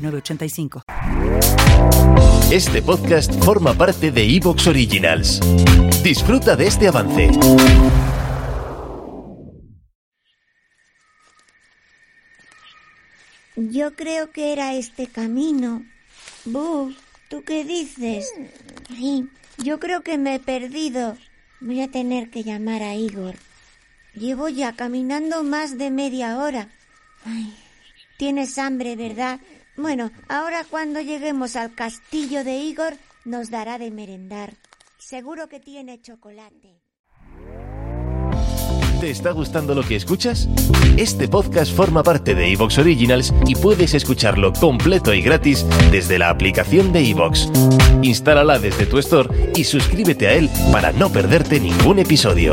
906985. Este podcast forma parte de Evox Originals. Disfruta de este avance. Yo creo que era este camino. Bu, ¿tú qué dices? Yo creo que me he perdido. Voy a tener que llamar a Igor. Llevo ya caminando más de media hora. Ay, tienes hambre, ¿verdad? Bueno, ahora cuando lleguemos al castillo de Igor nos dará de merendar. Seguro que tiene chocolate. ¿Te está gustando lo que escuchas? Este podcast forma parte de Evox Originals y puedes escucharlo completo y gratis desde la aplicación de Evox. Instálala desde tu store y suscríbete a él para no perderte ningún episodio.